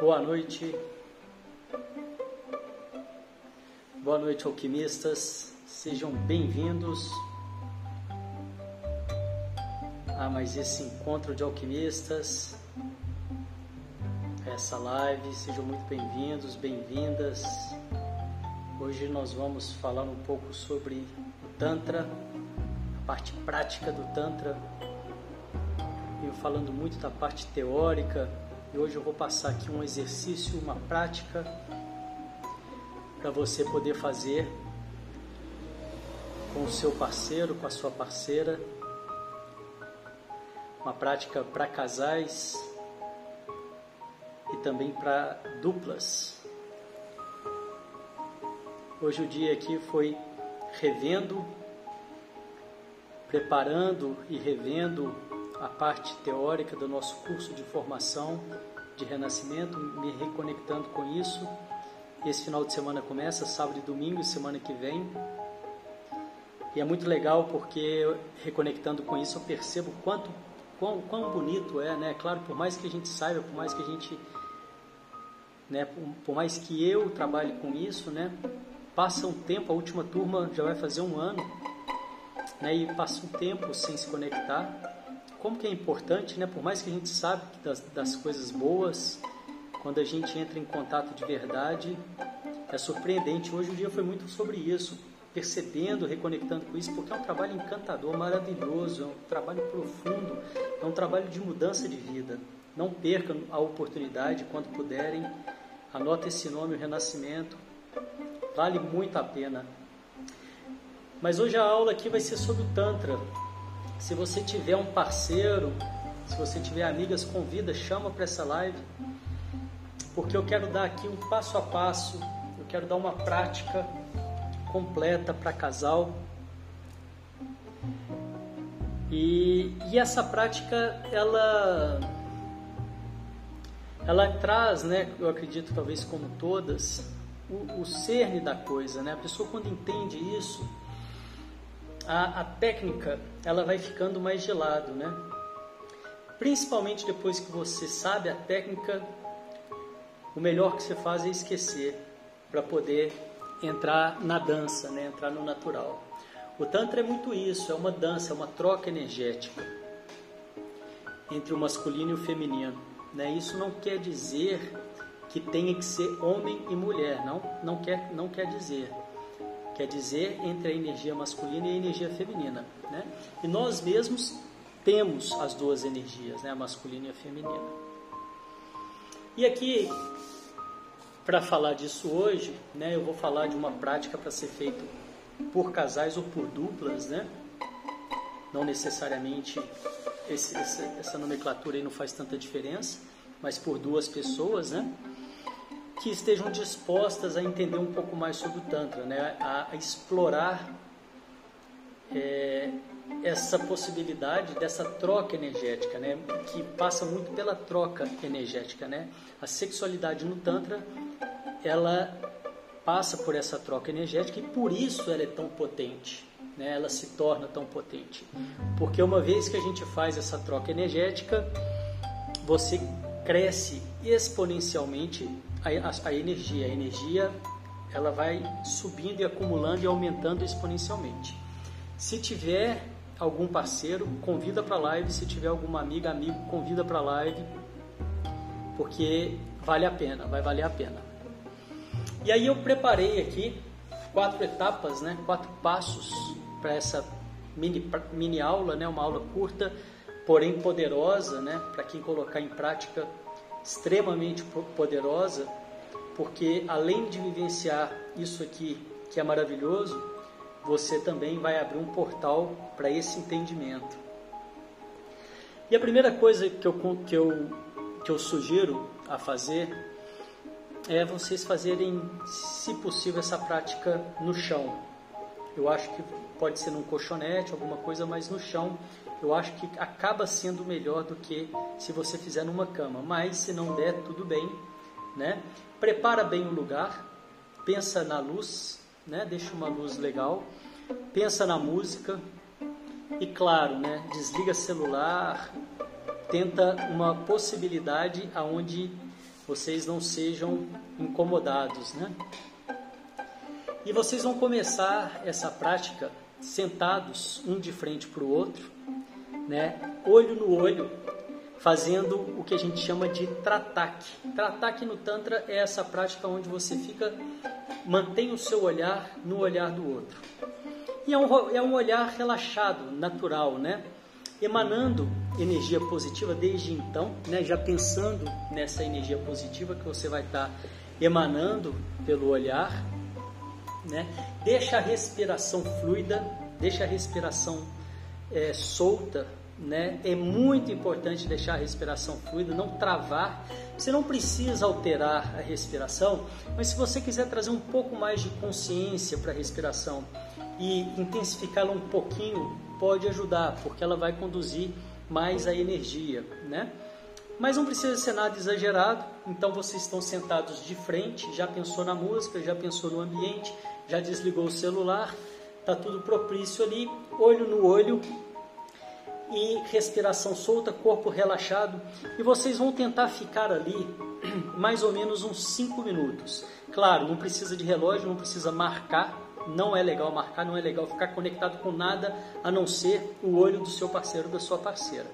Boa noite. Boa noite, alquimistas. Sejam bem-vindos a mais esse encontro de alquimistas, essa live. Sejam muito bem-vindos, bem-vindas. Hoje nós vamos falar um pouco sobre o Tantra, a parte prática do Tantra. Eu falando muito da parte teórica e hoje eu vou passar aqui um exercício, uma prática para você poder fazer com o seu parceiro, com a sua parceira. Uma prática para casais e também para duplas. Hoje o dia aqui foi revendo, preparando e revendo a parte teórica do nosso curso de formação de renascimento, me reconectando com isso. Esse final de semana começa, sábado e domingo, semana que vem. E é muito legal porque reconectando com isso eu percebo quanto quão, quão bonito é, né? Claro, por mais que a gente saiba, por mais que a gente, né? Por, por mais que eu trabalhe com isso, né? Passa um tempo, a última turma já vai fazer um ano, né? E passa um tempo sem se conectar como que é importante, né? Por mais que a gente sabe das, das coisas boas, quando a gente entra em contato de verdade, é surpreendente. Hoje o dia foi muito sobre isso, percebendo, reconectando com isso, porque é um trabalho encantador, maravilhoso, é um trabalho profundo, é um trabalho de mudança de vida. Não percam a oportunidade quando puderem. Anota esse nome, o Renascimento. Vale muito a pena. Mas hoje a aula aqui vai ser sobre o Tantra. Se você tiver um parceiro, se você tiver amigas, convida, chama para essa live, porque eu quero dar aqui um passo a passo, eu quero dar uma prática completa para casal. E, e essa prática, ela ela traz, né, eu acredito talvez como todas, o, o cerne da coisa, né? A pessoa quando entende isso, a, a técnica ela vai ficando mais gelado, né? Principalmente depois que você sabe a técnica, o melhor que você faz é esquecer para poder entrar na dança, né? entrar no natural. O Tantra é muito isso, é uma dança, é uma troca energética entre o masculino e o feminino. Né? Isso não quer dizer que tenha que ser homem e mulher, não, não, quer, não quer dizer quer dizer entre a energia masculina e a energia feminina. Né? E nós mesmos temos as duas energias, né? a masculina e a feminina. E aqui, para falar disso hoje, né, eu vou falar de uma prática para ser feita por casais ou por duplas, né? não necessariamente esse, essa, essa nomenclatura aí não faz tanta diferença, mas por duas pessoas, né? Que estejam dispostas a entender um pouco mais sobre o Tantra, né? a, a explorar é, essa possibilidade dessa troca energética, né? que passa muito pela troca energética. Né? A sexualidade no Tantra ela passa por essa troca energética e por isso ela é tão potente. Né? Ela se torna tão potente. Porque uma vez que a gente faz essa troca energética, você cresce exponencialmente a, a, a energia. A energia ela vai subindo e acumulando e aumentando exponencialmente. Se tiver algum parceiro, convida para live. Se tiver alguma amiga, amigo, convida para live, porque vale a pena, vai valer a pena. E aí eu preparei aqui quatro etapas, né, quatro passos para essa mini, mini aula, né, uma aula curta, porém poderosa, né, para quem colocar em prática extremamente poderosa, porque além de vivenciar isso aqui que é maravilhoso, você também vai abrir um portal para esse entendimento. E a primeira coisa que eu, que, eu, que eu sugiro a fazer é vocês fazerem, se possível, essa prática no chão. Eu acho que pode ser num colchonete, alguma coisa, mas no chão eu acho que acaba sendo melhor do que se você fizer numa cama. Mas se não der, tudo bem, né? Prepara bem o lugar, pensa na luz, né? Deixa uma luz legal, pensa na música e claro, né? Desliga celular, tenta uma possibilidade aonde vocês não sejam incomodados, né? E vocês vão começar essa prática sentados um de frente para o outro, né? Olho no olho, fazendo o que a gente chama de tratak. Tratak no Tantra é essa prática onde você fica, mantém o seu olhar no olhar do outro. E é um, é um olhar relaxado, natural, né? Emanando energia positiva desde então, né? Já pensando nessa energia positiva que você vai estar emanando pelo olhar, né? Deixa a respiração fluida, deixa a respiração é, solta né? É muito importante deixar a respiração fluida, não travar. Você não precisa alterar a respiração, mas se você quiser trazer um pouco mais de consciência para a respiração e intensificá-la um pouquinho, pode ajudar, porque ela vai conduzir mais a energia, né? Mas não precisa ser nada exagerado, então vocês estão sentados de frente, já pensou na música, já pensou no ambiente, já desligou o celular, tá tudo propício ali, olho no olho, e respiração solta, corpo relaxado. E vocês vão tentar ficar ali mais ou menos uns 5 minutos. Claro, não precisa de relógio, não precisa marcar. Não é legal marcar, não é legal ficar conectado com nada a não ser o olho do seu parceiro, da sua parceira.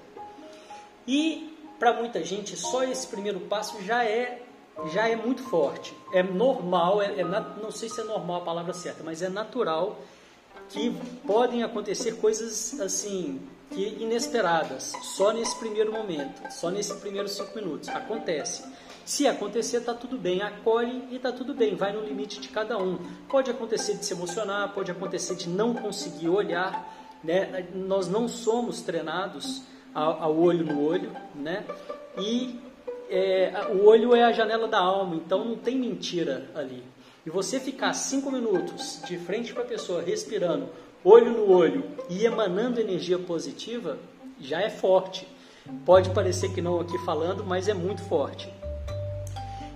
E para muita gente, só esse primeiro passo já é já é muito forte. É normal, é, é, não sei se é normal a palavra certa, mas é natural que podem acontecer coisas assim que inesperadas, só nesse primeiro momento, só nesses primeiros cinco minutos. Acontece. Se acontecer, está tudo bem, acolhe e está tudo bem, vai no limite de cada um. Pode acontecer de se emocionar, pode acontecer de não conseguir olhar, né? Nós não somos treinados ao olho no olho, né? E é, o olho é a janela da alma, então não tem mentira ali. E você ficar cinco minutos de frente para a pessoa, respirando, olho no olho e emanando energia positiva, já é forte. Pode parecer que não aqui falando, mas é muito forte.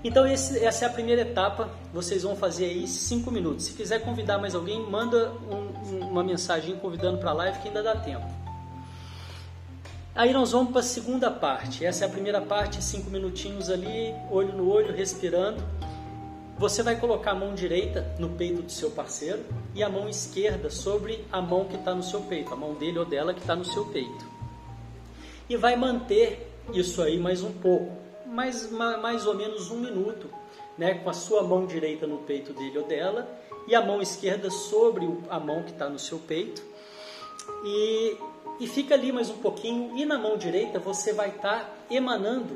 Então esse, essa é a primeira etapa. Vocês vão fazer aí cinco minutos. Se quiser convidar mais alguém, manda um, uma mensagem convidando para a live que ainda dá tempo. Aí nós vamos para a segunda parte. Essa é a primeira parte, cinco minutinhos ali, olho no olho, respirando. Você vai colocar a mão direita no peito do seu parceiro e a mão esquerda sobre a mão que está no seu peito, a mão dele ou dela que está no seu peito. E vai manter isso aí mais um pouco, mais, mais ou menos um minuto, né, com a sua mão direita no peito dele ou dela e a mão esquerda sobre a mão que está no seu peito. E, e fica ali mais um pouquinho. E na mão direita você vai estar tá emanando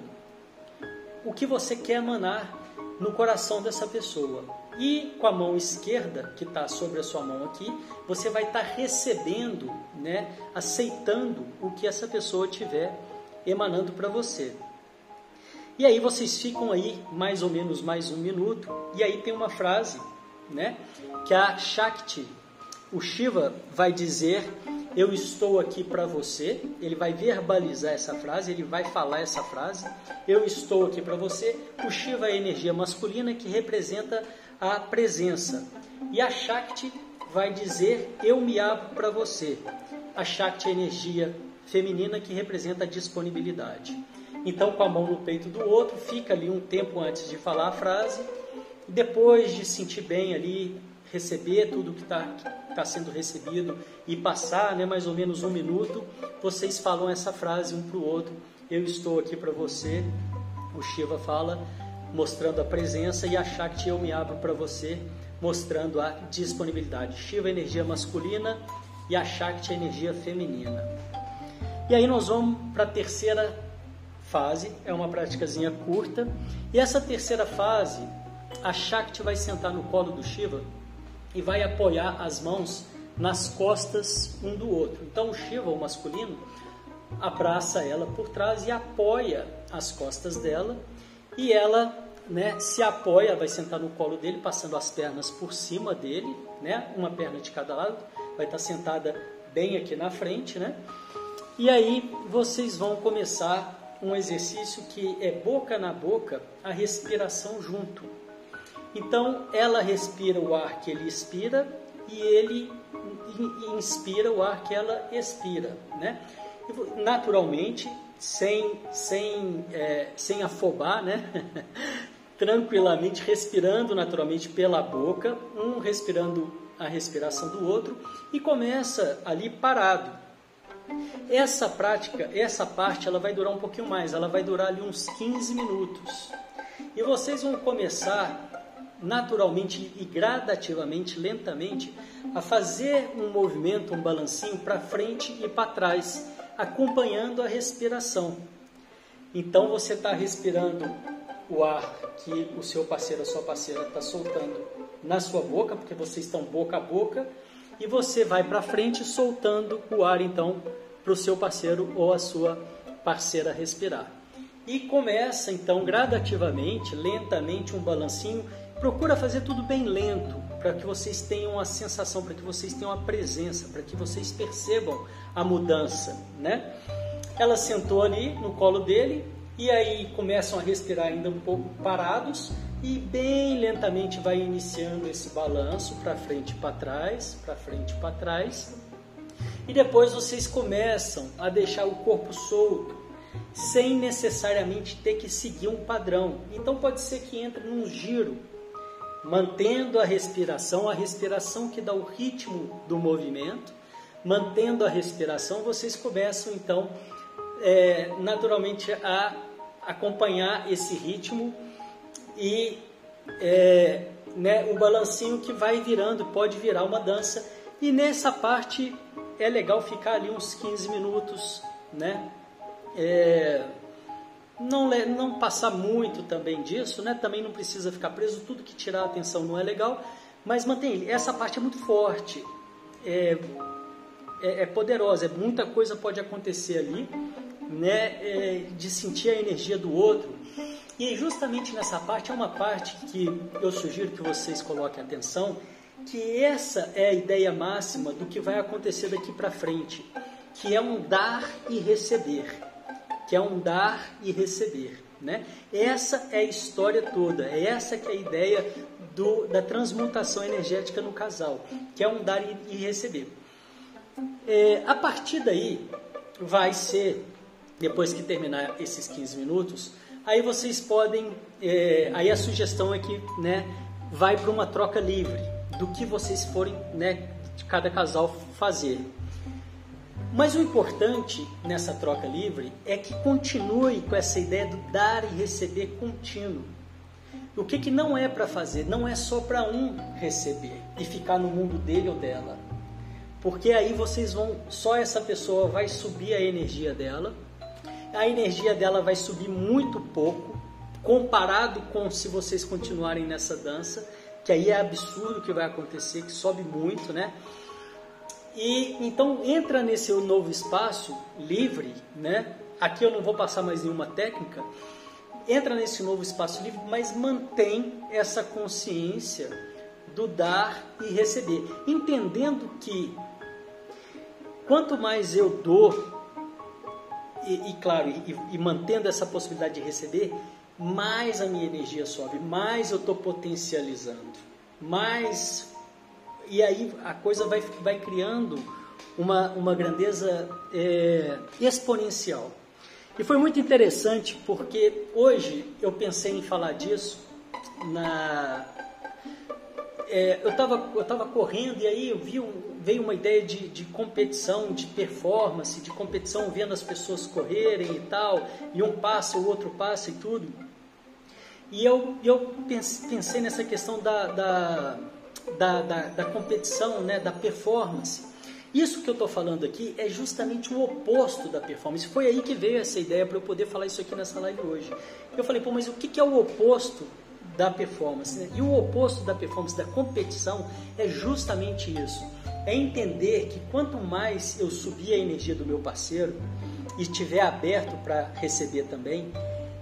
o que você quer emanar no coração dessa pessoa. E com a mão esquerda, que está sobre a sua mão aqui, você vai estar tá recebendo, né, aceitando o que essa pessoa tiver emanando para você. E aí vocês ficam aí mais ou menos mais um minuto, e aí tem uma frase, né, que a Shakti, o Shiva vai dizer eu estou aqui para você. Ele vai verbalizar essa frase, ele vai falar essa frase. Eu estou aqui para você. O Shiva é a energia masculina que representa a presença. E a Shakti vai dizer eu me abro para você. A Shakti é a energia feminina que representa a disponibilidade. Então, com a mão no peito do outro, fica ali um tempo antes de falar a frase. Depois de sentir bem ali, receber tudo que está está sendo recebido e passar né, mais ou menos um minuto, vocês falam essa frase um para o outro: Eu estou aqui para você. O Shiva fala, mostrando a presença, e a Shakti eu me abro para você, mostrando a disponibilidade. Shiva, energia masculina, e a Shakti, energia feminina. E aí nós vamos para a terceira fase, é uma práticazinha curta. E essa terceira fase, a Shakti vai sentar no colo do Shiva e vai apoiar as mãos nas costas um do outro. Então o Shiva, o masculino, abraça ela por trás e apoia as costas dela e ela né, se apoia, vai sentar no colo dele, passando as pernas por cima dele, né, uma perna de cada lado, vai estar sentada bem aqui na frente, né? E aí vocês vão começar um exercício que é boca na boca, a respiração junto. Então ela respira o ar que ele expira e ele inspira o ar que ela expira, né? Naturalmente, sem, sem, é, sem afobar, né? tranquilamente, respirando naturalmente pela boca, um respirando a respiração do outro e começa ali parado. Essa prática, essa parte, ela vai durar um pouquinho mais, ela vai durar ali uns 15 minutos. E vocês vão começar naturalmente e gradativamente, lentamente, a fazer um movimento, um balancinho para frente e para trás, acompanhando a respiração. Então você está respirando o ar que o seu parceiro, a sua parceira está soltando na sua boca, porque vocês estão boca a boca, e você vai para frente soltando o ar então para o seu parceiro ou a sua parceira respirar. E começa então gradativamente, lentamente um balancinho. Procura fazer tudo bem lento, para que vocês tenham a sensação, para que vocês tenham a presença, para que vocês percebam a mudança, né? Ela sentou ali no colo dele, e aí começam a respirar ainda um pouco parados e bem lentamente vai iniciando esse balanço para frente e para trás, para frente e para trás. E depois vocês começam a deixar o corpo solto, sem necessariamente ter que seguir um padrão. Então pode ser que entre num giro, mantendo a respiração, a respiração que dá o ritmo do movimento, mantendo a respiração, vocês começam então é, naturalmente a acompanhar esse ritmo e é, né, o balancinho que vai virando, pode virar uma dança. E nessa parte é legal ficar ali uns 15 minutos, né? É, não, não passar muito também disso, né? Também não precisa ficar preso, tudo que tirar a atenção não é legal, mas mantém essa parte é muito forte, é, é, é poderosa, é, muita coisa pode acontecer ali né, é, de sentir a energia do outro. E justamente nessa parte é uma parte que eu sugiro que vocês coloquem atenção, que essa é a ideia máxima do que vai acontecer daqui para frente, que é um dar e receber, que é um dar e receber, né? Essa é a história toda, é essa que é a ideia do, da transmutação energética no casal, que é um dar e, receber. É, a partir daí vai ser depois que terminar esses 15 minutos, aí vocês podem, é, aí a sugestão é que, né, vai para uma troca livre do que vocês forem, né, de cada casal fazer. Mas o importante nessa troca livre é que continue com essa ideia do dar e receber contínuo. O que, que não é para fazer? Não é só para um receber e ficar no mundo dele ou dela. Porque aí vocês vão, só essa pessoa vai subir a energia dela a energia dela vai subir muito pouco, comparado com se vocês continuarem nessa dança, que aí é absurdo o que vai acontecer, que sobe muito, né? E então entra nesse novo espaço livre, né? Aqui eu não vou passar mais nenhuma técnica. Entra nesse novo espaço livre, mas mantém essa consciência do dar e receber, entendendo que quanto mais eu dou, e, e claro, e, e, mantendo essa possibilidade de receber, mais a minha energia sobe, mais eu estou potencializando, mais. E aí a coisa vai, vai criando uma, uma grandeza é, exponencial. E foi muito interessante porque hoje eu pensei em falar disso na. É, eu estava eu tava correndo e aí eu vi um, veio uma ideia de, de competição, de performance, de competição vendo as pessoas correrem e tal, e um passa, o outro passa e tudo. E eu, eu pensei nessa questão da, da, da, da, da competição, né, da performance. Isso que eu estou falando aqui é justamente o oposto da performance. Foi aí que veio essa ideia para eu poder falar isso aqui nessa live hoje. Eu falei, pô, mas o que, que é o oposto da performance? Né? E o oposto da performance, da competição, é justamente isso é entender que quanto mais eu subir a energia do meu parceiro e estiver aberto para receber também,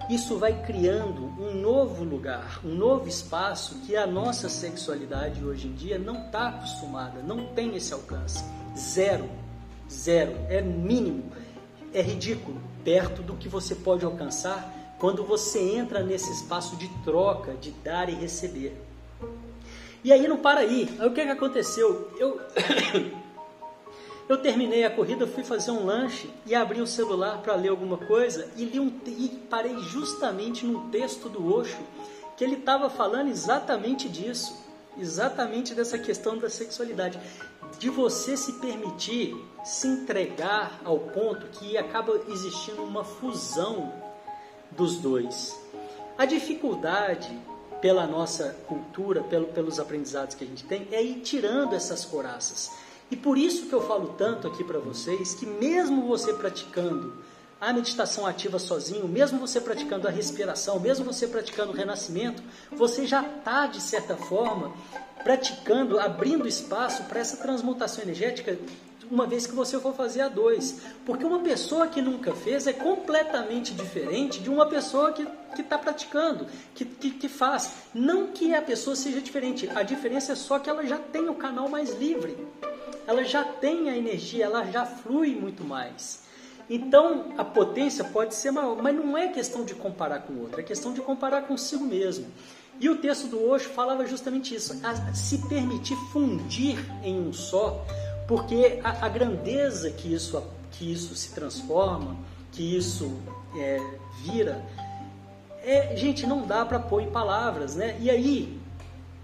isso vai criando um novo lugar, um novo espaço que a nossa sexualidade hoje em dia não está acostumada, não tem esse alcance. Zero, zero, é mínimo, é ridículo, perto do que você pode alcançar quando você entra nesse espaço de troca, de dar e receber. E aí não para aí. O que, é que aconteceu? Eu, Eu terminei a corrida, fui fazer um lanche e abri o celular para ler alguma coisa e li um e parei justamente num texto do Osho que ele estava falando exatamente disso, exatamente dessa questão da sexualidade, de você se permitir se entregar ao ponto que acaba existindo uma fusão dos dois. A dificuldade pela nossa cultura, pelo, pelos aprendizados que a gente tem, é ir tirando essas coraças. E por isso que eu falo tanto aqui para vocês que mesmo você praticando a meditação ativa sozinho, mesmo você praticando a respiração, mesmo você praticando o renascimento, você já está, de certa forma, praticando, abrindo espaço para essa transmutação energética uma vez que você for fazer a dois. Porque uma pessoa que nunca fez é completamente diferente de uma pessoa que está praticando, que, que, que faz. Não que a pessoa seja diferente, a diferença é só que ela já tem o canal mais livre. Ela já tem a energia, ela já flui muito mais. Então, a potência pode ser maior, mas não é questão de comparar com o outro, é questão de comparar consigo mesmo. E o texto do Osho falava justamente isso, se permitir fundir em um só, porque a, a grandeza que isso, que isso se transforma, que isso é, vira, é, gente, não dá para pôr em palavras, né? E aí,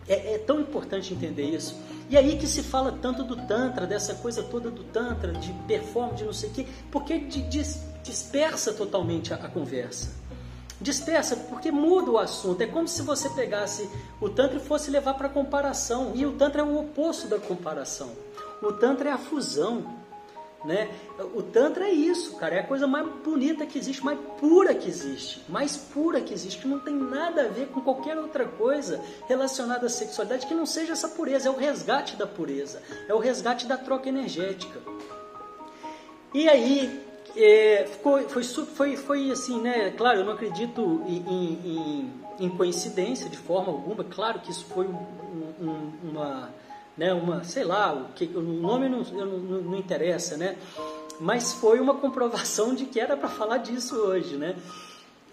é, é, tão importante entender isso. E aí que se fala tanto do Tantra, dessa coisa toda do Tantra, de performance, de não sei o quê, porque dis, dispersa totalmente a, a conversa. Dispersa porque muda o assunto. É como se você pegasse o Tantra e fosse levar para comparação. E o Tantra é o oposto da comparação. O Tantra é a fusão. Né? O Tantra é isso, cara, é a coisa mais bonita que existe, mais pura que existe, mais pura que existe, que não tem nada a ver com qualquer outra coisa relacionada à sexualidade que não seja essa pureza, é o resgate da pureza, é o resgate da troca energética. E aí, é, ficou, foi, foi, foi assim, né? Claro, eu não acredito em, em, em coincidência de forma alguma, claro que isso foi um, um, uma né, uma, sei lá, o, que, o nome não, não, não interessa, né? Mas foi uma comprovação de que era para falar disso hoje, né?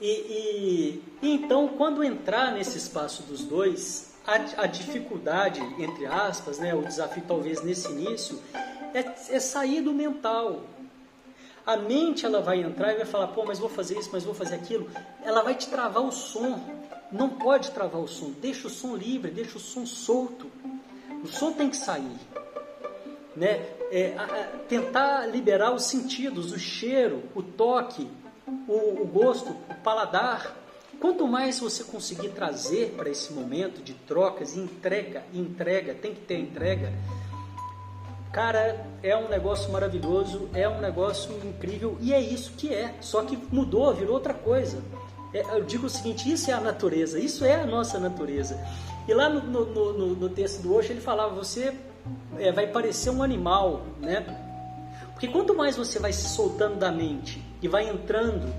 E, e, então, quando entrar nesse espaço dos dois, a, a, dificuldade, entre aspas, né, o desafio talvez nesse início, é, é, sair do mental. A mente ela vai entrar e vai falar, pô, mas vou fazer isso, mas vou fazer aquilo. Ela vai te travar o som. Não pode travar o som. Deixa o som livre, deixa o som solto. O som tem que sair. Né? É, a, a, tentar liberar os sentidos, o cheiro, o toque, o, o gosto, o paladar. Quanto mais você conseguir trazer para esse momento de trocas e entrega, entrega, tem que ter entrega, cara, é um negócio maravilhoso, é um negócio incrível e é isso que é. Só que mudou, virou outra coisa. É, eu digo o seguinte: isso é a natureza, isso é a nossa natureza. E lá no, no, no, no texto do Osho ele falava: você é, vai parecer um animal, né? Porque quanto mais você vai se soltando da mente e vai entrando.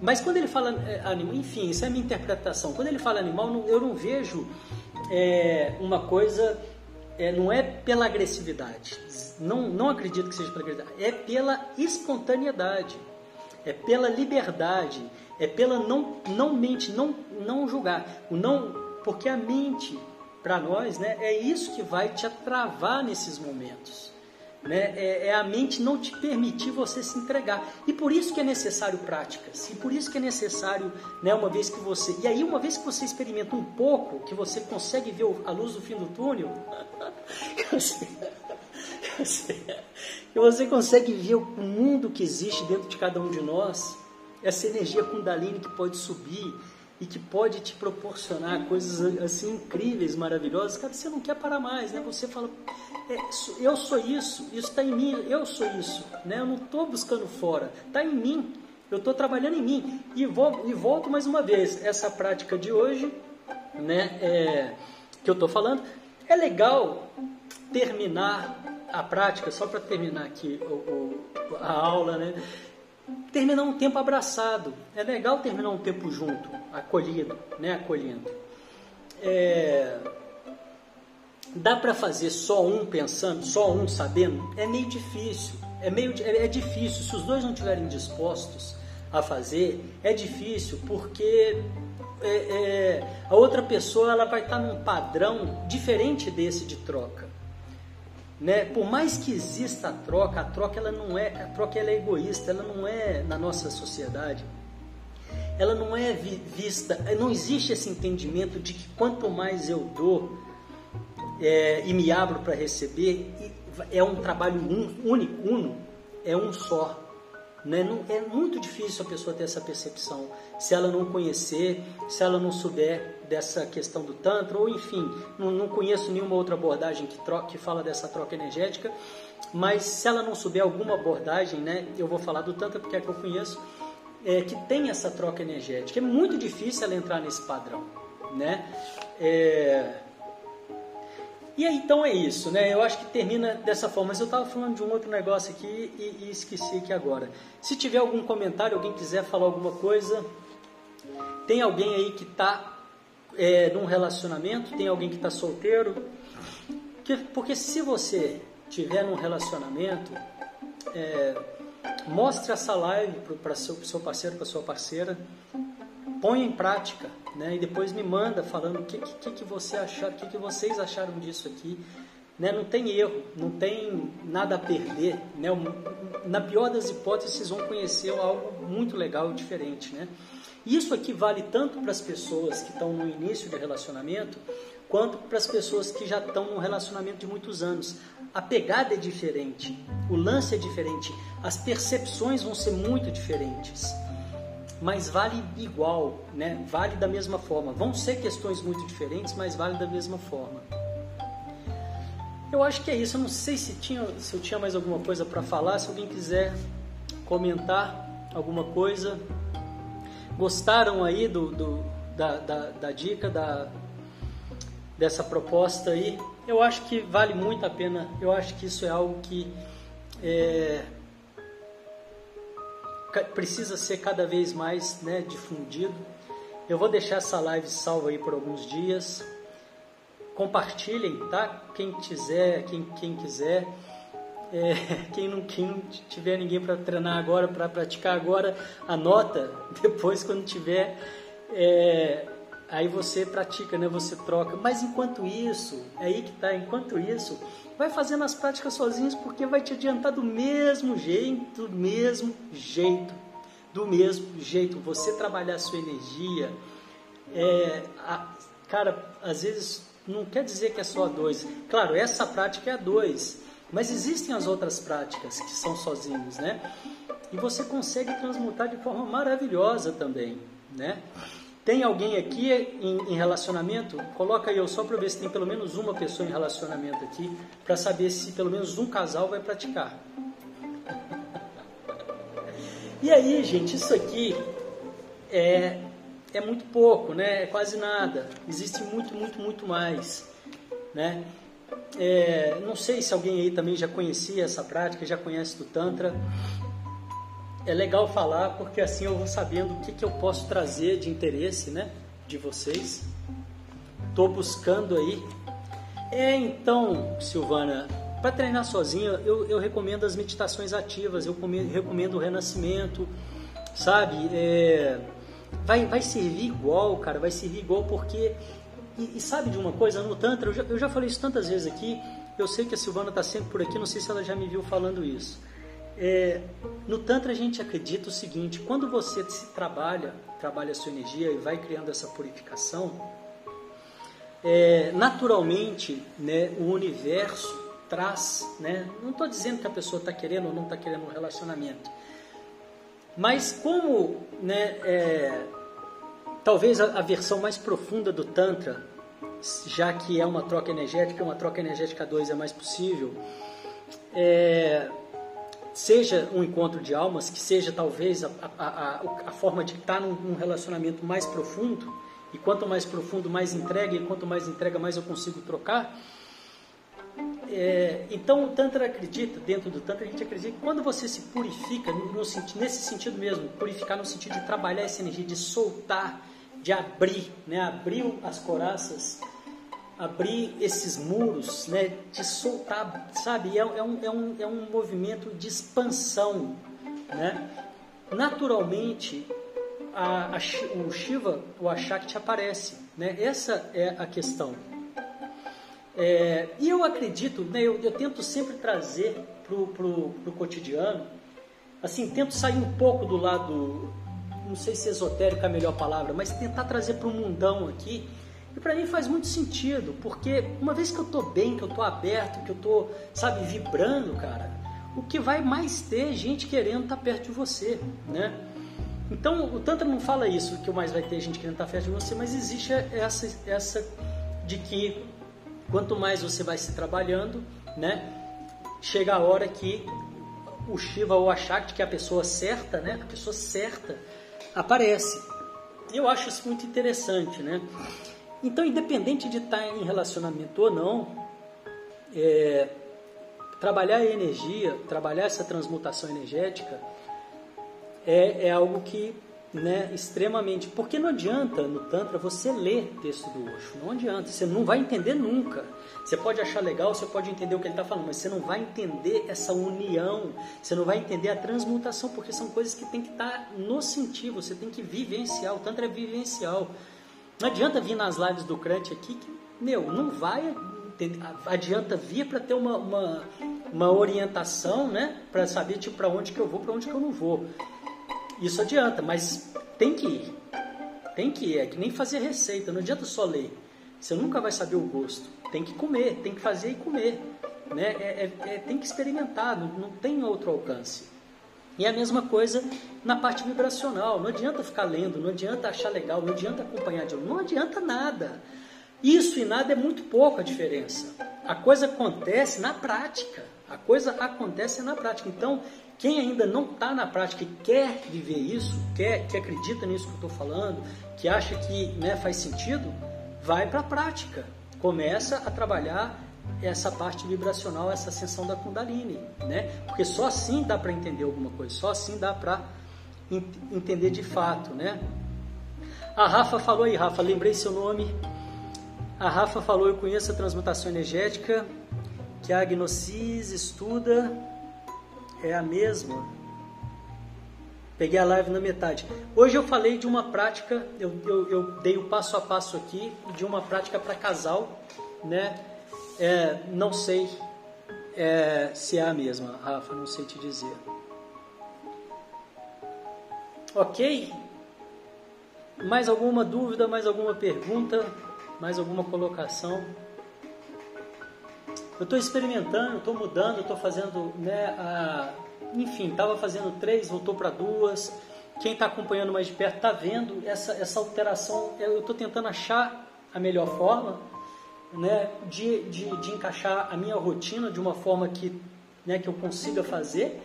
Mas quando ele fala é, animal, enfim, isso é a minha interpretação. Quando ele fala animal, eu não vejo é, uma coisa, é, não é pela agressividade. Não, não acredito que seja pela agressividade. É pela espontaneidade. É pela liberdade. É pela não, não mente, não, não julgar. O não porque a mente, para nós, né, é isso que vai te atravar nesses momentos. Né? É, é, a mente não te permitir você se entregar. E por isso que é necessário práticas. E por isso que é necessário, né, uma vez que você. E aí, uma vez que você experimenta um pouco, que você consegue ver a luz do fim do túnel, que você consegue ver o mundo que existe dentro de cada um de nós, essa energia Kundalini que pode subir, e que pode te proporcionar coisas assim incríveis, maravilhosas, cara, você não quer parar mais, né? Você fala, é, eu sou isso, isso está em mim, eu sou isso, né? Eu não estou buscando fora, está em mim, eu estou trabalhando em mim. E, vou, e volto mais uma vez, essa prática de hoje, né, é, que eu estou falando, é legal terminar a prática, só para terminar aqui o, o, a aula, né? Terminar um tempo abraçado. É legal terminar um tempo junto, acolhido, né? Acolhendo. É... Dá para fazer só um pensando, só um sabendo? É meio difícil. É meio é, é difícil. Se os dois não estiverem dispostos a fazer, é difícil porque é, é, a outra pessoa ela vai estar num padrão diferente desse de troca. Né? Por mais que exista a troca, a troca ela não é, a troca ela é egoísta, ela não é na nossa sociedade. Ela não é vista, não existe esse entendimento de que quanto mais eu dou é, e me abro para receber, é um trabalho único, uno, é um só. Né? Não, é muito difícil a pessoa ter essa percepção se ela não conhecer, se ela não souber dessa questão do Tantra, ou enfim, não, não conheço nenhuma outra abordagem que, troca, que fala dessa troca energética, mas se ela não souber alguma abordagem, né, eu vou falar do Tantra porque é que eu conheço, é, que tem essa troca energética. É muito difícil ela entrar nesse padrão. Né? É, e aí, então é isso, né? Eu acho que termina dessa forma. Mas eu estava falando de um outro negócio aqui e, e, esqueci aqui agora. Se tiver algum comentário, alguém quiser falar alguma coisa, tem alguém aí que está é, num relacionamento, tem alguém que está solteiro. Que, porque se você tiver num relacionamento, é, mostre essa live para seu, seu parceiro, para sua parceira, põe em prática né? E depois me manda falando o que, que, que você achar, o que, que vocês acharam disso aqui. Né? Não tem erro, não tem nada a perder. Né? Na pior das hipóteses, vocês vão conhecer algo muito legal e diferente. Né? Isso aqui vale tanto para as pessoas que estão no início de relacionamento, quanto para as pessoas que já estão num relacionamento de muitos anos. A pegada é diferente, o lance é diferente, as percepções vão ser muito diferentes mas vale igual, né? Vale da mesma forma. Vão ser questões muito diferentes, mas vale da mesma forma. Eu acho que é isso. Eu não sei se, tinha, se eu tinha mais alguma coisa para falar. Se alguém quiser comentar alguma coisa. Gostaram aí do, do da, da, da dica, da, dessa proposta aí? Eu acho que vale muito a pena. Eu acho que isso é algo que é, precisa ser cada vez mais né, difundido. Eu vou deixar essa live salva aí por alguns dias. Compartilhem, tá? Quem quiser, quem, quem quiser. É, quem, não, quem não tiver ninguém para treinar agora, para praticar agora, anota. Depois, quando tiver, é, aí você pratica, né? Você troca. Mas enquanto isso, é aí que tá. Enquanto isso, Vai fazendo as práticas sozinhos porque vai te adiantar do mesmo jeito, do mesmo jeito, do mesmo jeito. Você trabalhar a sua energia, é, a, cara, às vezes não quer dizer que é só a dois. Claro, essa prática é a dois, mas existem as outras práticas que são sozinhos, né? E você consegue transmutar de forma maravilhosa também, né? Tem alguém aqui em, em relacionamento? Coloca aí eu só para ver se tem pelo menos uma pessoa em relacionamento aqui, para saber se pelo menos um casal vai praticar. E aí, gente, isso aqui é, é muito pouco, né? É quase nada. Existe muito, muito, muito mais, né? É, não sei se alguém aí também já conhecia essa prática, já conhece do Tantra é legal falar porque assim eu vou sabendo o que, que eu posso trazer de interesse, né, de vocês. Estou buscando aí. É então, Silvana, para treinar sozinho, eu, eu, recomendo as meditações ativas, eu recomendo o renascimento, sabe? É, vai, vai servir igual, cara, vai servir igual porque. E, e sabe de uma coisa? No Tantra, eu já, eu já falei isso tantas vezes aqui, eu sei que a Silvana está sempre por aqui, não sei se ela já me viu falando isso. É, no Tantra a gente acredita o seguinte: quando você se trabalha, trabalha a sua energia e vai criando essa purificação, é, naturalmente né, o universo traz, né, não estou dizendo que a pessoa está querendo ou não está querendo um relacionamento, mas como né, é, talvez a, a, versão mais profunda do Tantra, já que é uma troca energética, uma troca energética 2 é mais possível, é, seja um encontro de almas, que seja talvez a, a, a, forma de estar num, num, relacionamento mais profundo, e quanto mais profundo, mais entrega, e quanto mais entrega, mais eu consigo trocar. É, então o Tantra acredita, dentro do Tantra a gente acredita que quando você se purifica, no, no, nesse sentido mesmo, purificar no sentido de trabalhar essa energia, de soltar, de abrir, né, abrir as coraças abrir esses muros, né, de soltar, sabe? É, é, um, é, um, é um movimento de expansão, né? Naturalmente, a, a, o Shiva, o Ashakti aparece, né? Essa é a questão. É, e eu acredito, né, eu, eu tento sempre trazer para o cotidiano, assim, tento sair um pouco do lado, não sei se esotérico é a melhor palavra, mas tentar trazer para o mundão aqui. E para mim faz muito sentido, porque uma vez que eu estou bem, que eu estou aberto, que eu estou, sabe, vibrando, cara, o que vai mais ter gente querendo estar tá perto de você, né? Então, o Tantra não fala isso, que o mais vai ter gente querendo estar tá perto de você, mas existe essa, essa de que quanto mais você vai se trabalhando, né? Chega a hora que o Shiva ou a Shakti, que é a pessoa certa, né? A pessoa certa aparece. Eu acho isso muito interessante, né? Então, independente de estar em relacionamento ou não, é, trabalhar a energia, trabalhar essa transmutação energética é, é algo que né, extremamente. Porque não adianta no Tantra você ler texto do Osho, não adianta, você não vai entender nunca. Você pode achar legal, você pode entender o que ele está falando, mas você não vai entender essa união, você não vai entender a transmutação, porque são coisas que tem que estar tá no sentido, você tem que vivenciar. O Tantra é vivencial. Não adianta vir nas lives do Crunch aqui que, meu, não vai adianta vir para ter uma, uma, uma, orientação, né? Para saber tipo para onde que eu vou, para onde que eu não vou. Isso adianta, mas tem que ir. Tem que ir. É que nem fazer receita. Não adianta só ler. Você nunca vai saber o gosto. Tem que comer, tem que fazer e comer. Né? É, é, é, tem que experimentar, não, não tem outro alcance. E a mesma coisa na parte vibracional. Não adianta ficar lendo, não adianta achar legal, não adianta acompanhar de não adianta nada. Isso e nada é muito pouco a diferença. A coisa acontece na prática. A coisa acontece na prática. Então, quem ainda não está na prática e quer viver isso, quer, que acredita nisso que eu estou falando, que acha que né, faz sentido, vai para a prática. Começa a trabalhar essa parte vibracional, essa ascensão da Kundalini, né? Porque só assim dá para entender alguma coisa, só assim dá para entender de fato, né? A Rafa falou aí, Rafa, lembrei seu nome. A Rafa falou, eu conheço a transmutação energética, que a Agnosis estuda é a mesma. Peguei a live na metade. Hoje eu falei de uma prática, eu, eu, eu dei o passo a passo aqui de uma prática para casal, né? É, não sei é, se é a mesma, Rafa, não sei te dizer. Ok? Mais alguma dúvida, mais alguma pergunta, mais alguma colocação? Eu estou experimentando, estou mudando, estou fazendo, né, a... enfim, estava fazendo três, voltou para duas. Quem está acompanhando mais de perto está vendo essa, essa alteração. Eu estou tentando achar a melhor forma né, de, de, de, encaixar a minha rotina de uma forma que, né, que eu consiga fazer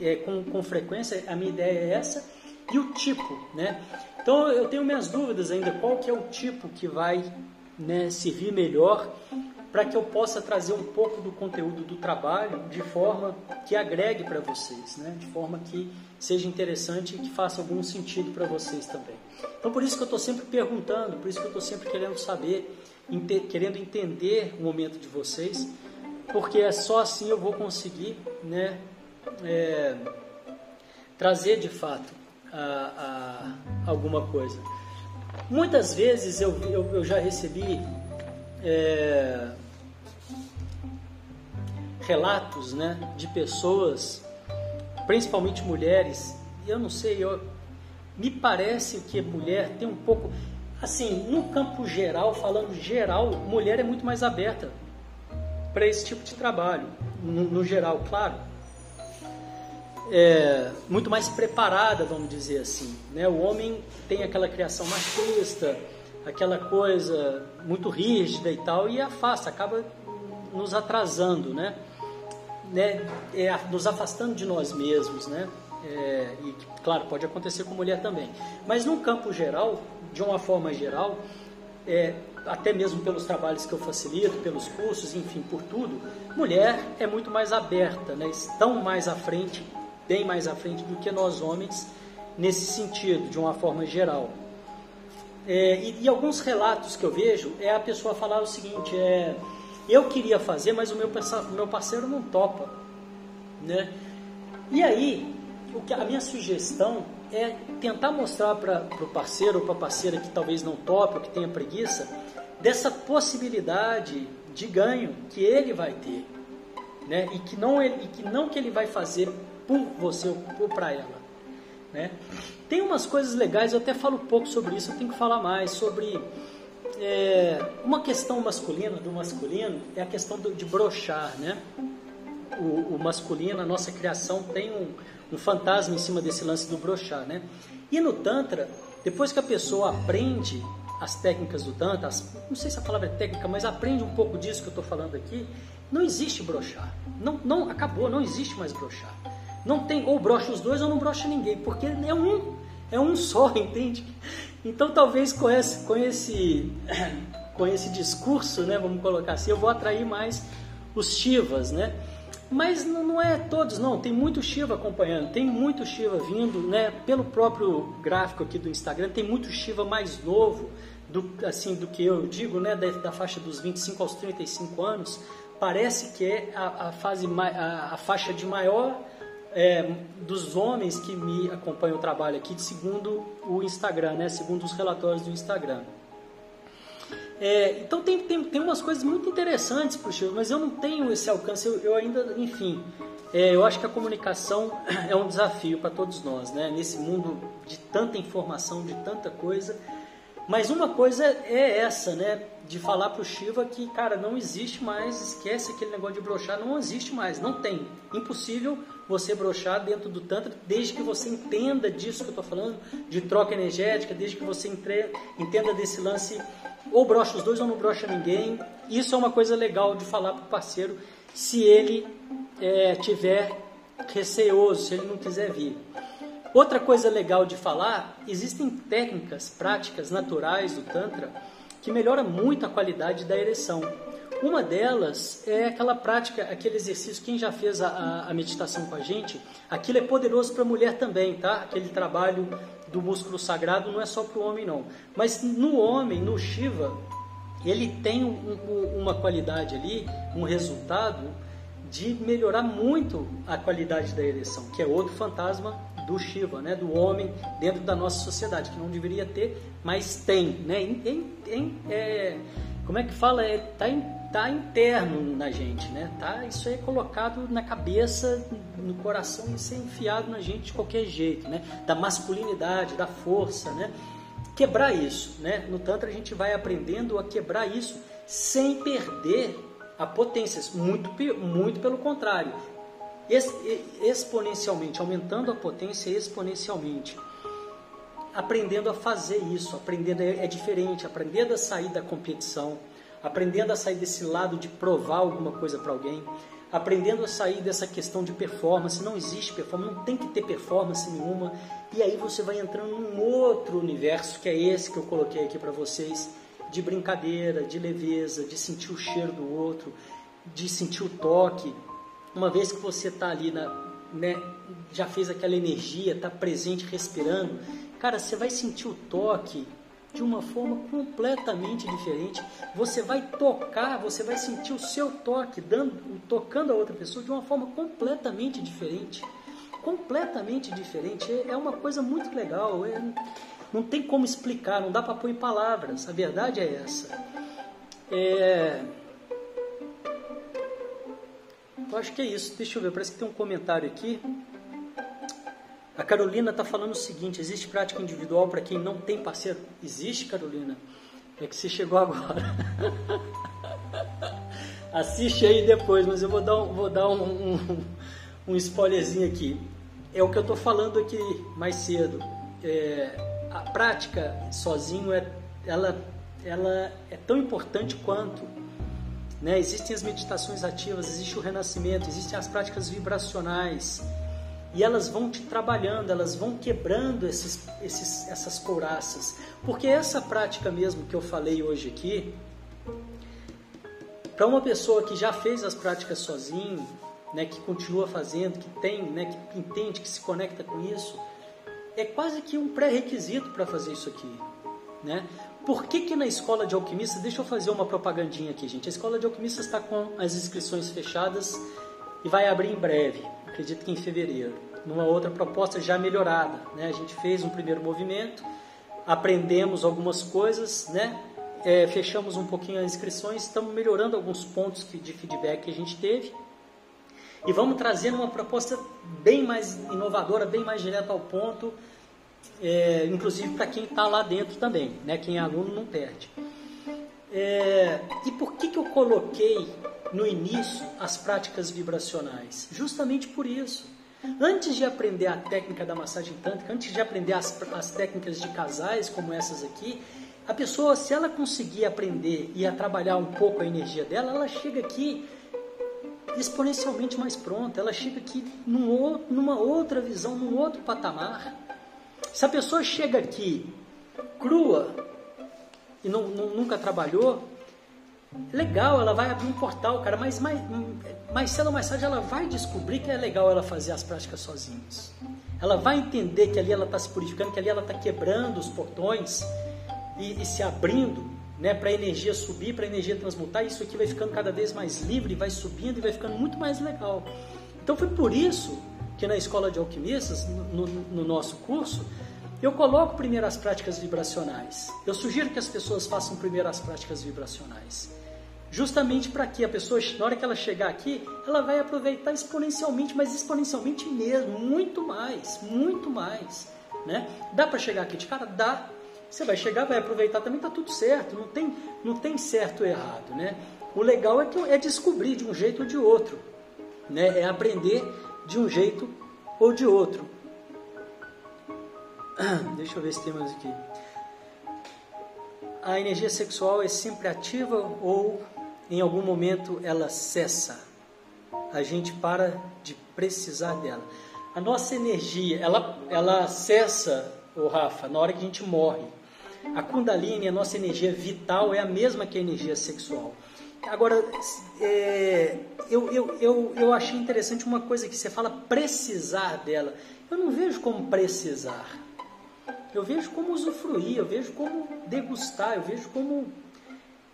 é, com, com frequência. A minha ideia é essa. E o tipo, né? Então eu tenho minhas dúvidas ainda. Qual que é o tipo que vai né, servir melhor para que eu possa trazer um pouco do conteúdo do trabalho de forma que agregue para vocês, né? de forma que seja interessante e que faça algum sentido para vocês também. Então, por isso que eu estou sempre perguntando, por isso que eu estou sempre querendo saber, querendo entender o momento de vocês, porque é só assim eu vou conseguir né, é, trazer de fato a, a, alguma coisa. Muitas vezes eu, eu, eu já recebi é, relatos né, de pessoas, principalmente mulheres, eu não sei, eu, me parece que mulher tem um pouco. Assim, no campo geral, falando geral, mulher é muito mais aberta para esse tipo de trabalho, no, no geral, claro. É, muito mais preparada, vamos dizer assim. Né? O homem tem aquela criação machista, aquela coisa muito rígida e tal, e afasta, acaba nos atrasando, né? Né, é, nos afastando de nós mesmos, né? É, e claro, pode acontecer com mulher também. Mas num campo geral, de uma forma geral, é, até mesmo pelos trabalhos que eu facilito, pelos cursos, enfim, por tudo, mulher é muito mais aberta, né? estão mais à frente, bem mais à frente do que nós homens nesse sentido, de uma forma geral. É, e, e, alguns relatos que eu vejo é a pessoa falar o seguinte: é, eu queria fazer, mas o meu, meu parceiro não topa. Né? E aí, o que, a minha sugestão é tentar mostrar para o parceiro ou para a parceira que talvez não tope ou que tenha preguiça, dessa possibilidade de ganho que ele vai ter, né? E que não ele, e que não que ele vai fazer por você ou para ela, né? Tem umas coisas legais, eu até falo pouco sobre isso, eu tenho que falar mais sobre é, uma questão masculina do masculino é a questão do, de brochar, né? O, o, masculino, a nossa criação tem um, um fantasma em cima desse lance do brochar, né? E no tantra, depois que a pessoa aprende as técnicas do Tantra, as, não sei se a palavra é técnica, mas aprende um pouco disso que eu estou falando aqui, não existe brochar. Não, não, acabou, não existe mais brochar. Não tem, ou brocha os dois ou não brocha ninguém, porque é um, é um só, entende? Então talvez com esse, com esse, com esse discurso, né, vamos colocar assim, eu vou atrair mais os Shivas, né? Mas não é todos, não. Tem muito Shiva acompanhando, tem muito Shiva vindo, né? Pelo próprio gráfico aqui do Instagram, tem muito Shiva mais novo, do, assim, do que eu digo, né? Da, da faixa dos 25 aos 35 anos. Parece que é a, a fase, a, a, faixa de maior é, dos homens que me acompanham o trabalho aqui, segundo o Instagram, né? Segundo os relatórios do Instagram. É, então tem, tem, tem umas coisas muito interessantes para o mas eu não tenho esse alcance, eu, eu ainda, enfim, é, eu acho que a comunicação é um desafio para todos nós, né? Nesse mundo de tanta informação, de tanta coisa. Mas uma coisa é essa, né? De falar para o Shiva que, cara, não existe mais, esquece aquele negócio de brochar, não existe mais, não tem. Impossível você brochar dentro do Tantra, desde que você entenda disso que eu estou falando, de troca energética, desde que você entre, entenda desse lance ou brocha os dois ou não brocha ninguém. Isso é uma coisa legal de falar para o parceiro se ele é, tiver receoso, se ele não quiser vir. Outra coisa legal de falar, existem técnicas, práticas naturais do Tantra que melhora muito a qualidade da ereção. Uma delas é aquela prática, aquele exercício, quem já fez a, a meditação com a gente, aquilo é poderoso para a mulher também, tá? Aquele trabalho do músculo sagrado não é só para o homem, não. Mas no homem, no Shiva, ele tem um, um, uma qualidade ali, um resultado de melhorar muito a qualidade da ereção, que é outro fantasma do Shiva, né, do homem dentro da nossa sociedade, que não deveria ter, mas tem. Né, em, em, é, como é que fala? É, tá, em, tá interno na gente, né? Tá, isso é colocado na cabeça, no coração e ser enfiado na gente de qualquer jeito, né? Da masculinidade, da força, né? Quebrar isso, né? No Tantra a gente vai aprendendo a quebrar isso sem perder a potência, muito, muito pelo contrário, exponencialmente, aumentando a potência exponencialmente aprendendo a fazer isso, aprendendo é, é diferente, aprendendo a sair da competição, aprendendo a sair desse lado de provar alguma coisa para alguém, aprendendo a sair dessa questão de performance. Não existe performance, não tem que ter performance nenhuma. E aí você vai entrando num outro universo que é esse que eu coloquei aqui para vocês, de brincadeira, de leveza, de sentir o cheiro do outro, de sentir o toque. Uma vez que você está ali na, né, já fez aquela energia, está presente, respirando, Cara, você vai sentir o toque de uma forma completamente diferente. Você vai tocar, você vai sentir o seu toque dando, tocando a outra pessoa de uma forma completamente diferente. Completamente diferente. É, é uma coisa muito legal. É, não tem como explicar, não dá para pôr em palavras. A verdade é essa. É... Eu acho que é isso. Deixa eu ver, parece que tem um comentário aqui. A Carolina está falando o seguinte: existe prática individual para quem não tem parceiro? Existe, Carolina. É que você chegou agora. Assiste aí depois, mas eu vou dar um, vou dar um, um, um spoilerzinho aqui. É o que eu estou falando aqui mais cedo. É, a prática sozinho é, ela, ela é tão importante quanto. Né? Existem as meditações ativas, existe o renascimento, existem as práticas vibracionais e elas vão te trabalhando, elas vão quebrando esses, esses, essas couraças. Porque essa prática mesmo que eu falei hoje aqui, para uma pessoa que já fez as práticas sozinho, né, que continua fazendo, que tem, né, que entende, que se conecta com isso, é quase que um pré-requisito para fazer isso aqui. Né? Por que, que na escola de alquimistas, deixa eu fazer uma propagandinha aqui, gente. A escola de alquimistas está com as inscrições fechadas e vai abrir em breve, acredito que em fevereiro numa outra proposta já melhorada. Né? A gente fez um primeiro movimento, aprendemos algumas coisas, né? é, fechamos um pouquinho as inscrições, estamos melhorando alguns pontos de feedback que a gente teve. E vamos trazendo uma proposta bem mais inovadora, bem mais direta ao ponto, é, inclusive para quem está lá dentro também, né? quem é aluno não perde. É, e por que, que eu coloquei no início as práticas vibracionais? Justamente por isso. Antes de aprender a técnica da massagem tântrica, antes de aprender as, as técnicas de casais como essas aqui, a pessoa, se ela conseguir aprender e a trabalhar um pouco a energia dela, ela chega aqui exponencialmente mais pronta, ela chega aqui num, numa outra visão, num outro patamar. Se a pessoa chega aqui crua e não, não, nunca trabalhou, legal, ela vai abrir um portal, cara, mas mais, mais cedo ou mais tarde ela vai descobrir que é legal ela fazer as práticas sozinhas. Ela vai entender que ali ela está se purificando, que ali ela está quebrando os portões e, e se abrindo né, para a energia subir, para a energia transmutar. Isso aqui vai ficando cada vez mais livre, vai subindo e vai ficando muito mais legal. Então foi por isso que na Escola de Alquimistas, no, no nosso curso, eu coloco primeiro as práticas vibracionais. Eu sugiro que as pessoas façam primeiro as práticas vibracionais. Justamente para que a pessoa, na hora que ela chegar aqui, ela vai aproveitar exponencialmente, mas exponencialmente mesmo, muito mais, muito mais. Né? Dá para chegar aqui de cara? Dá. Você vai chegar, vai aproveitar também, tá tudo certo. Não tem, não tem certo ou errado. Né? O legal é, que, é descobrir de um jeito ou de outro. Né? É aprender de um jeito ou de outro. Deixa eu ver se tem mais aqui. A energia sexual é sempre ativa ou em algum momento ela cessa? A gente para de precisar dela. A nossa energia, ela, ela cessa, o Rafa, na hora que a gente morre. A Kundalini, a nossa energia vital, é a mesma que a energia sexual. Agora, é, eu, eu, eu, eu achei interessante uma coisa que você fala precisar dela. Eu não vejo como precisar. Eu vejo como usufruir, eu vejo como degustar, eu vejo como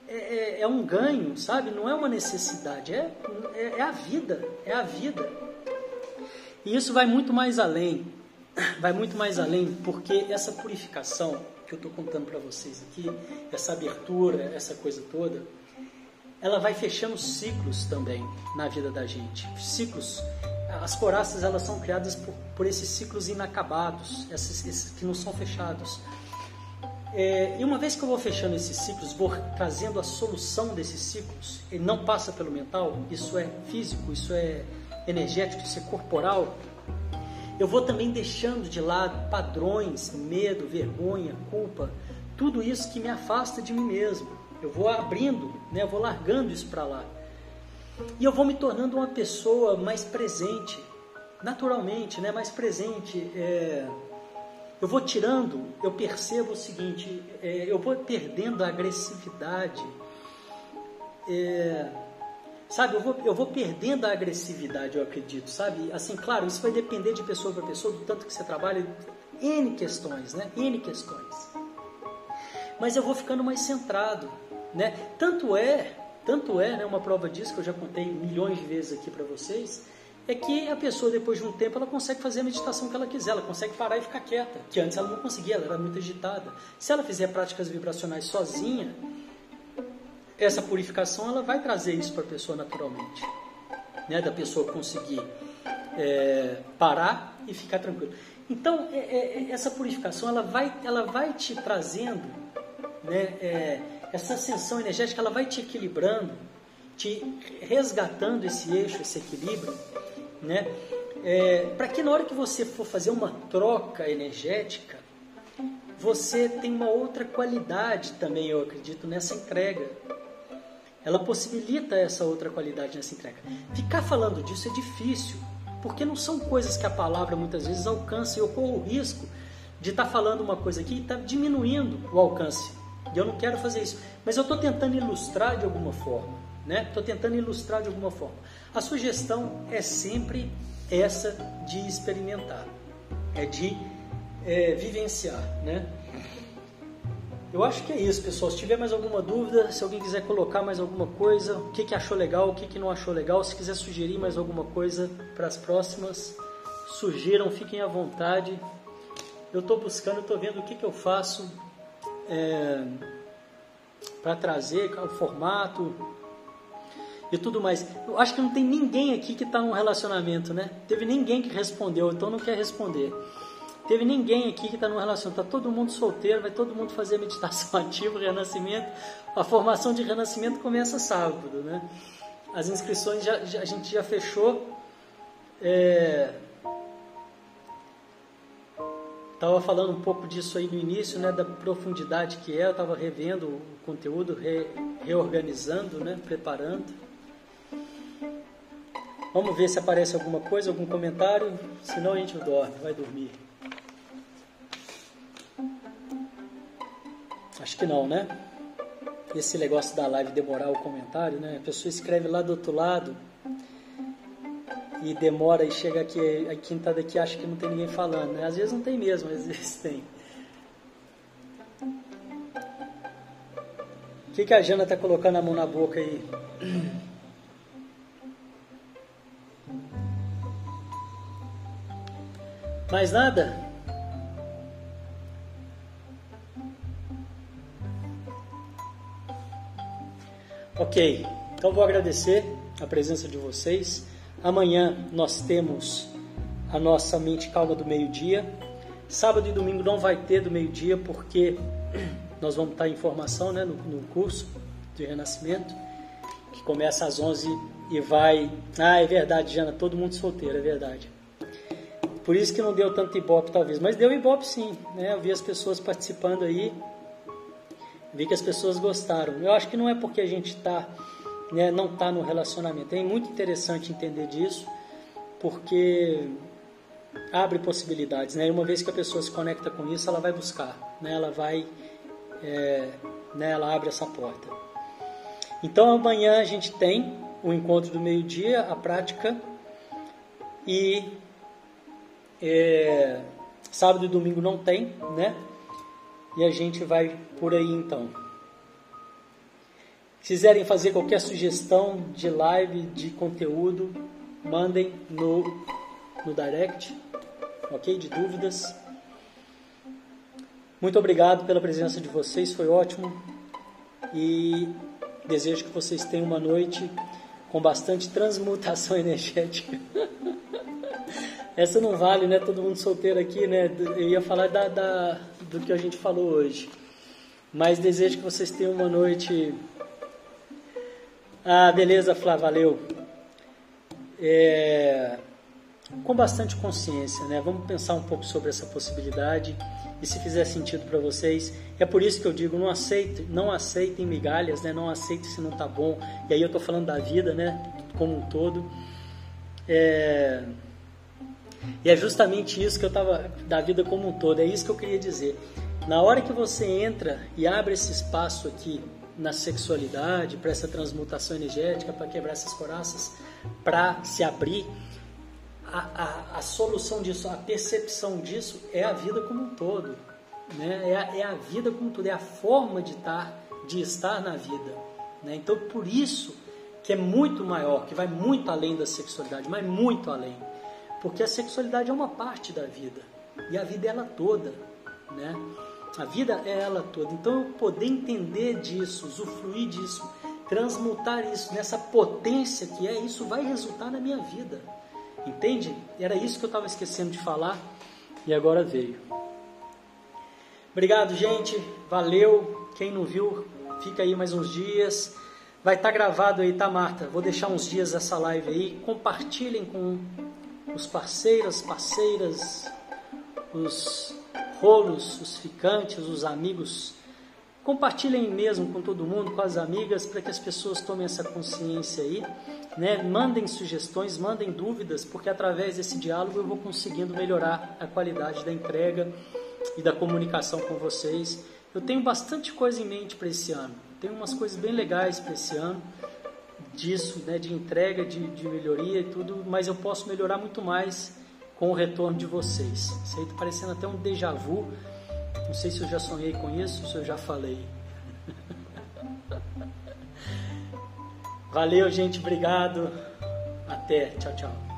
é, é, é um ganho, sabe? Não é uma necessidade, é, é, é a vida, é a vida. E isso vai muito mais além, vai muito mais além, porque essa purificação que eu estou contando para vocês aqui, essa abertura, essa coisa toda, ela vai fechando ciclos também na vida da gente. Ciclos as coraças elas são criadas por, por esses ciclos inacabados, esses, esses, que não são fechados. É, e uma vez que eu vou fechando esses ciclos, vou trazendo a solução desses ciclos, ele não passa pelo mental, isso é físico, isso é energético, isso é corporal. Eu vou também deixando de lado padrões, medo, vergonha, culpa, tudo isso que me afasta de mim mesmo. Eu vou abrindo, né, eu vou largando isso para lá. E eu vou me tornando uma pessoa mais presente, naturalmente, né? mais presente. É... Eu vou tirando, eu percebo o seguinte, é... eu vou perdendo a agressividade. É... Sabe, eu vou, eu vou perdendo a agressividade, eu acredito, sabe? Assim, claro, isso vai depender de pessoa para pessoa, do tanto que você trabalha, N questões, né? N questões. Mas eu vou ficando mais centrado, né? Tanto é tanto é, né, uma prova disso que eu já contei milhões de vezes aqui para vocês, é que a pessoa depois de um tempo ela consegue fazer a meditação que ela quiser, ela consegue parar e ficar quieta, que antes ela não conseguia, ela era muito agitada. Se ela fizer práticas vibracionais sozinha, essa purificação ela vai trazer isso para a pessoa naturalmente, né, da pessoa conseguir é, parar e ficar tranquilo. Então é, é, essa purificação ela vai, ela vai te trazendo, né, é, essa ascensão energética ela vai te equilibrando, te resgatando esse eixo, esse equilíbrio, né? É, para que na hora que você for fazer uma troca energética, você tem uma outra qualidade também, eu acredito, nessa entrega. Ela possibilita essa outra qualidade nessa entrega. Ficar falando disso é difícil, porque não são coisas que a palavra muitas vezes alcança e eu corro o risco de estar tá falando uma coisa aqui e estar tá diminuindo o alcance e eu não quero fazer isso. Mas eu estou tentando ilustrar de alguma forma. Estou né? tentando ilustrar de alguma forma. A sugestão é sempre essa de experimentar, é de é, vivenciar. Né? Eu acho que é isso, pessoal. Se tiver mais alguma dúvida, se alguém quiser colocar mais alguma coisa, o que, que achou legal, o que, que não achou legal, se quiser sugerir mais alguma coisa para as próximas, sugiram, fiquem à vontade. Eu estou buscando, estou vendo o que, que eu faço é, para trazer o formato e tudo mais. Eu acho que não tem ninguém aqui que está num relacionamento, né? Teve ninguém que respondeu, então não quer responder. Teve ninguém aqui que está num relacionamento, está todo mundo solteiro, vai todo mundo fazer meditação ativa, renascimento. A formação de renascimento começa sábado, né? As inscrições já, já a gente já fechou. É, Estava falando um pouco disso aí no início, né, da profundidade que é. Eu estava revendo o conteúdo, re, reorganizando, né, preparando. Vamos ver se aparece alguma coisa, algum comentário. Senão a gente dorme, vai dormir. Acho que não, né? Esse negócio da live demorar o comentário, né? A pessoa escreve lá do outro lado e demora e chega aqui, quem está daqui acha que não tem ninguém falando. Né? Às vezes não tem mesmo, às vezes tem. O que, que a Jana está colocando a mão na boca aí? Mais nada? Ok, então vou agradecer a presença de vocês. Amanhã nós temos a nossa mente calma do meio-dia. Sábado e domingo não vai ter do meio-dia porque nós vamos estar em formação né, no, no curso de renascimento, que começa às 11 e vai. Ah, é verdade, Jana, todo mundo solteiro, é verdade. Por isso que não deu tanto ibope, talvez. Mas deu ibope sim, né? Eu vi as pessoas participando aí, vi que as pessoas gostaram. Eu acho que não é porque a gente está né, não está no relacionamento. É muito interessante entender disso, porque abre possibilidades. Né? E uma vez que a pessoa se conecta com isso, ela vai buscar, né? ela vai, é, né, ela abre essa porta. Então amanhã a gente tem o encontro do meio-dia, a prática, e é, sábado e domingo não tem, né? E a gente vai por aí então quiserem fazer qualquer sugestão de live, de conteúdo, mandem no, no direct, ok? De dúvidas. Muito obrigado pela presença de vocês, foi ótimo. E desejo que vocês tenham uma noite com bastante transmutação energética. Essa não vale, né? Todo mundo solteiro aqui, né? Eu ia falar da, da, do que a gente falou hoje. Mas desejo que vocês tenham uma noite ah, beleza, Flávio, valeu. É, com bastante consciência, né? Vamos pensar um pouco sobre essa possibilidade e se fizer sentido para vocês. É por isso que eu digo, não aceitem, não aceitem migalhas, né? Não aceitem se não tá bom. E aí eu tô falando da vida, né? Como um todo. É... E é justamente isso que eu tava da vida como um todo. É isso que eu queria dizer. Na hora que você entra e abre esse espaço aqui na sexualidade, para essa transmutação energética, para quebrar essas coraças, para se abrir, a, a, a, solução disso, a percepção disso é a vida como um todo. Né? É, a, é a vida como um todo, é a forma de estar, de estar na vida. Né? Então, por isso que é muito maior, que vai muito além da sexualidade, mas muito além. Porque a sexualidade é uma parte da vida. E a vida é ela toda. Né? A vida é ela toda. Então eu poder entender disso, usufruir disso, transmutar isso nessa potência que é, isso vai resultar na minha vida. Entende? Era isso que eu estava esquecendo de falar e agora veio. Obrigado, gente. Valeu. Quem não viu, fica aí mais uns dias. Vai estar tá gravado aí, tá, Marta? Vou deixar uns dias essa live aí. Compartilhem com os parceiros, parceiras, os rolos, os ficantes, os amigos. Compartilhem mesmo com todo mundo, com as amigas, para que as pessoas tomem essa consciência aí. Né? Mandem sugestões, mandem dúvidas, porque através desse diálogo eu vou conseguindo melhorar a qualidade da entrega e da comunicação com vocês. Eu tenho bastante coisa em mente para esse ano. Tenho umas coisas bem legais para esse ano disso, né, de entrega, de, de melhoria e tudo, mas eu posso melhorar muito mais com o retorno de vocês. Isso aí está parecendo até um déjà vu. Não sei se eu já sonhei com isso, se eu já falei. Valeu, gente. Obrigado. Até. Tchau, tchau.